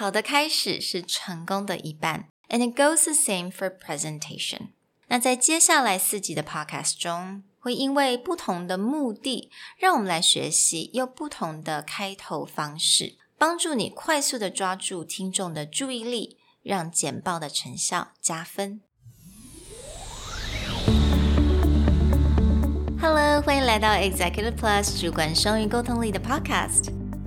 好的开始是成功的一半，and it goes the same for presentation。那在接下来四集的 podcast 中，会因为不同的目的，让我们来学习用不同的开头方式，帮助你快速的抓住听众的注意力，让简报的成效加分。Hello，欢迎来到 Executive Plus 主管双语沟通力的 podcast。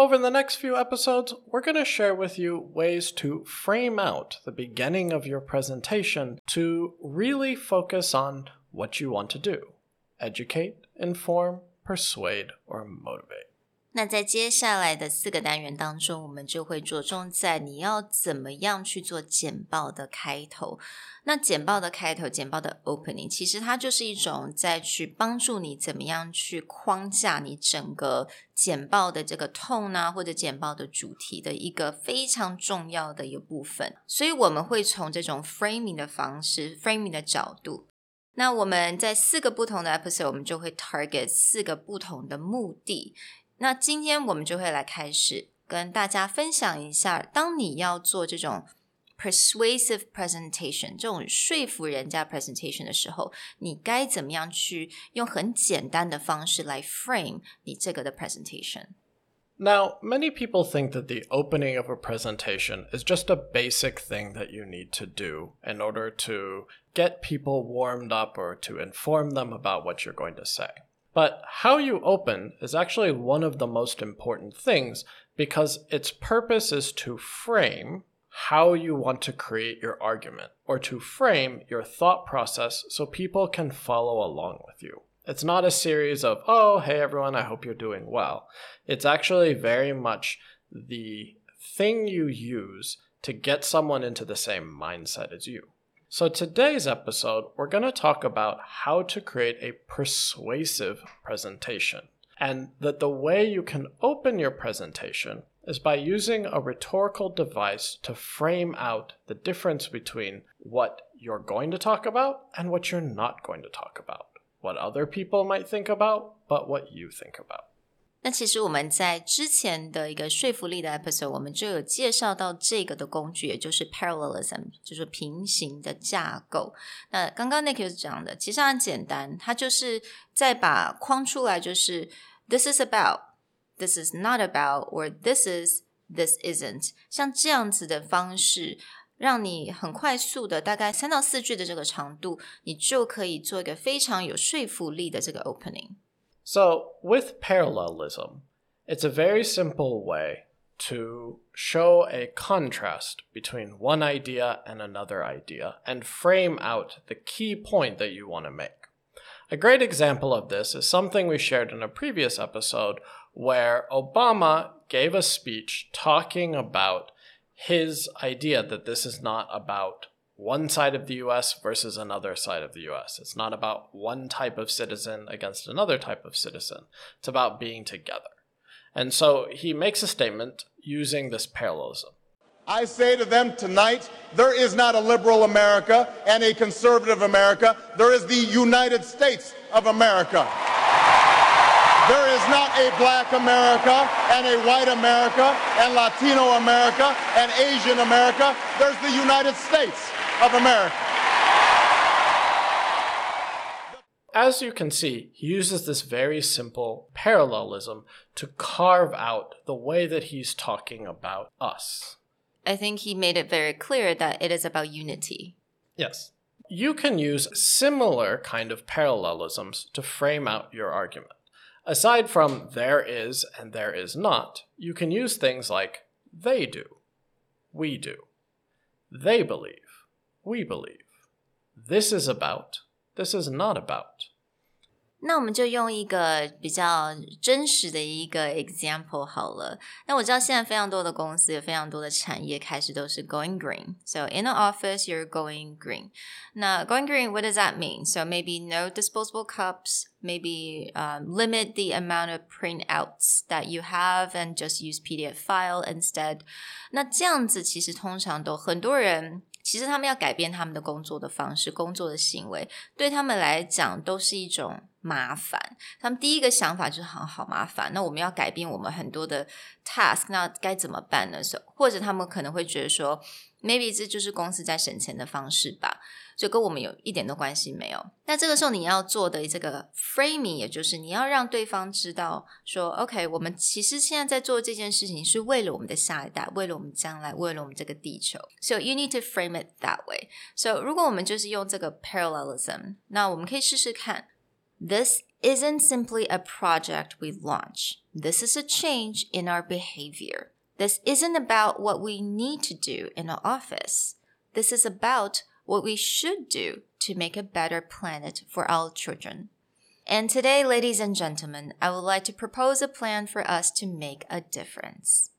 Over the next few episodes, we're going to share with you ways to frame out the beginning of your presentation to really focus on what you want to do educate, inform, persuade, or motivate. 那在接下来的四个单元当中，我们就会着重在你要怎么样去做简报的开头。那简报的开头，简报的 opening，其实它就是一种在去帮助你怎么样去框架你整个简报的这个 tone 啊，或者简报的主题的一个非常重要的一个部分。所以我们会从这种 framing 的方式，framing 的角度。那我们在四个不同的 episode，我们就会 target 四个不同的目的。那今天我们就会来开始跟大家分享一下，当你要做这种 persuasive presentation 这种说服人家 presentation 的时候，你该怎么样去用很简单的方式来 frame 你这个的 presentation。Now, many people think that the opening of a presentation is just a basic thing that you need to do in order to get people warmed up or to inform them about what you're going to say. But how you open is actually one of the most important things because its purpose is to frame how you want to create your argument or to frame your thought process so people can follow along with you. It's not a series of, oh, hey everyone, I hope you're doing well. It's actually very much the thing you use to get someone into the same mindset as you. So, today's episode, we're going to talk about how to create a persuasive presentation. And that the way you can open your presentation is by using a rhetorical device to frame out the difference between what you're going to talk about and what you're not going to talk about. What other people might think about, but what you think about. 那其实我们在之前的一个说服力的 episode，我们就有介绍到这个的工具，也就是 parallelism，就是平行的架构。那刚刚 Nick 是讲的，其实很简单，它就是在把框出来，就是 this is about，this is not about，or this is，this isn't，像这样子的方式，让你很快速的，大概三到四句的这个长度，你就可以做一个非常有说服力的这个 opening。So, with parallelism, it's a very simple way to show a contrast between one idea and another idea and frame out the key point that you want to make. A great example of this is something we shared in a previous episode where Obama gave a speech talking about his idea that this is not about one side of the US versus another side of the US. It's not about one type of citizen against another type of citizen. It's about being together. And so he makes a statement using this parallelism. I say to them tonight, there is not a liberal America and a conservative America. There is the United States of America. There is not a black America and a white America and Latino America and Asian America. There's the United States of America. As you can see, he uses this very simple parallelism to carve out the way that he's talking about us. I think he made it very clear that it is about unity. Yes. You can use similar kind of parallelisms to frame out your argument. Aside from there is and there is not, you can use things like they do, we do, they believe, we believe, this is about, this is not about. 那我们就用一个比较真实的一个 example 好了。那我知道现在非常多的公司，有非常多的产业开始都是 going green。So in the office, you're going green. 那 going green, what does that mean? So maybe no disposable cups. Maybe um, limit the amount of printouts that you have and just use PDF file instead. 那这样子其实通常都很多人。 其实他们要改变他们的工作的方式、工作的行为，对他们来讲都是一种麻烦。他们第一个想法就是好好麻烦。那我们要改变我们很多的 task，那该怎么办呢？或者他们可能会觉得说，maybe 这就是公司在省钱的方式吧。就跟我们有一点的关系没有。那这个时候你要做的这个 framing，也就是你要让对方知道说，OK，我们其实现在在做这件事情是为了我们的下一代，为了我们将来，为了我们这个地球。So you need to frame it that way. So 如果我们就是用这个 parallelism，那我们可以试试看。This isn't simply a project we launch. This is a change in our behavior. This isn't about what we need to do in our office. This is about what we should do to make a better planet for our children. And today, ladies and gentlemen, I would like to propose a plan for us to make a difference.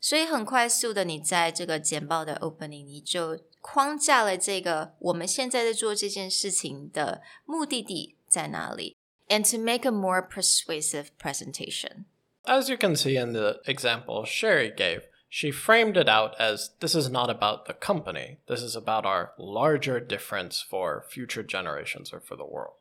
所以很快速的，你在这个简报的 opening，你就框架了这个我们现在在做这件事情的目的地在哪里，and to make a more persuasive presentation. As you can see in the example Sherry gave, she framed it out as this is not about the company, this is about our larger difference for future generations or for the world.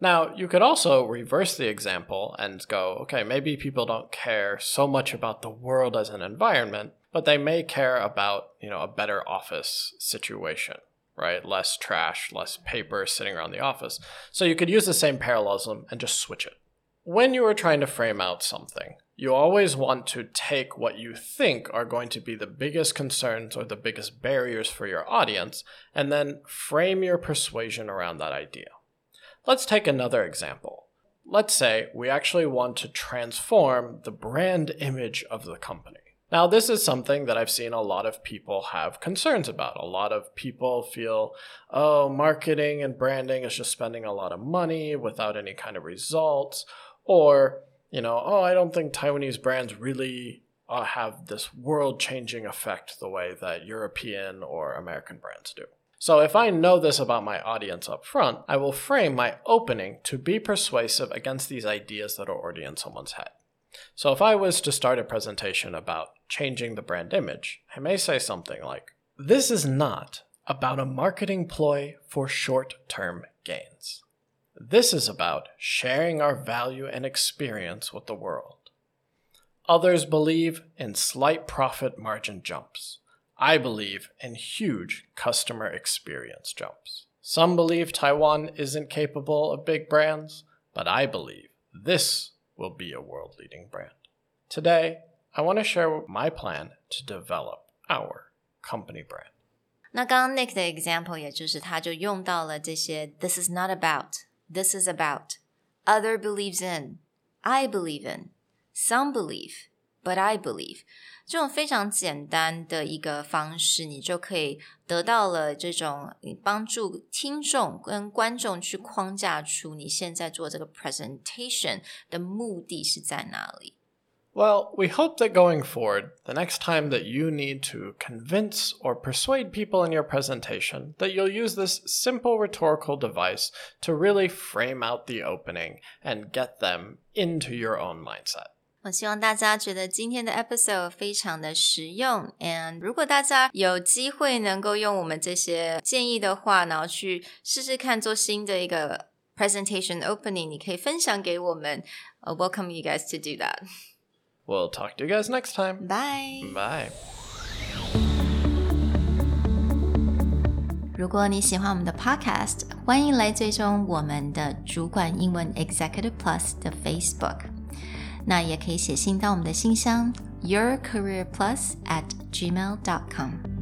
Now, you could also reverse the example and go, okay, maybe people don't care so much about the world as an environment, but they may care about, you know, a better office situation, right? Less trash, less paper sitting around the office. So you could use the same parallelism and just switch it. When you are trying to frame out something, you always want to take what you think are going to be the biggest concerns or the biggest barriers for your audience and then frame your persuasion around that idea. Let's take another example. Let's say we actually want to transform the brand image of the company. Now, this is something that I've seen a lot of people have concerns about. A lot of people feel, oh, marketing and branding is just spending a lot of money without any kind of results. Or you know, oh, I don't think Taiwanese brands really uh, have this world changing effect the way that European or American brands do. So if I know this about my audience up front, I will frame my opening to be persuasive against these ideas that are already in someone's head. So if I was to start a presentation about changing the brand image, I may say something like, This is not about a marketing ploy for short term gains. This is about sharing our value and experience with the world. Others believe in slight profit margin jumps. I believe in huge customer experience jumps. Some believe Taiwan isn't capable of big brands, but I believe this will be a world leading brand. Today, I want to share my plan to develop our company brand. 那刚刚 Nick 的 example，也就是他就用到了这些 "This is not about this is about. Other believes in. I believe in. Some believe, but I believe. 这种非常简单的一个方式，你就可以得到了这种帮助听众跟观众去框架出你现在做这个 presentation 的目的是在哪里。 well, we hope that going forward, the next time that you need to convince or persuade people in your presentation, that you'll use this simple rhetorical device to really frame out the opening and get them into your own mindset. 我希望大家觉得今天的 episode 非常的实用，and 如果大家有机会能够用我们这些建议的话，然后去试试看做新的一个 presentation opening，你可以分享给我们。Uh, welcome you guys to do that. We'll talk to you guys next time. Bye. Bye. 如果你喜欢我们的 Podcast，欢迎来追踪我们的主管英文 Executive Plus 的 Facebook。那也可以写信到我们的信箱 yourcareerplus at gmail.com。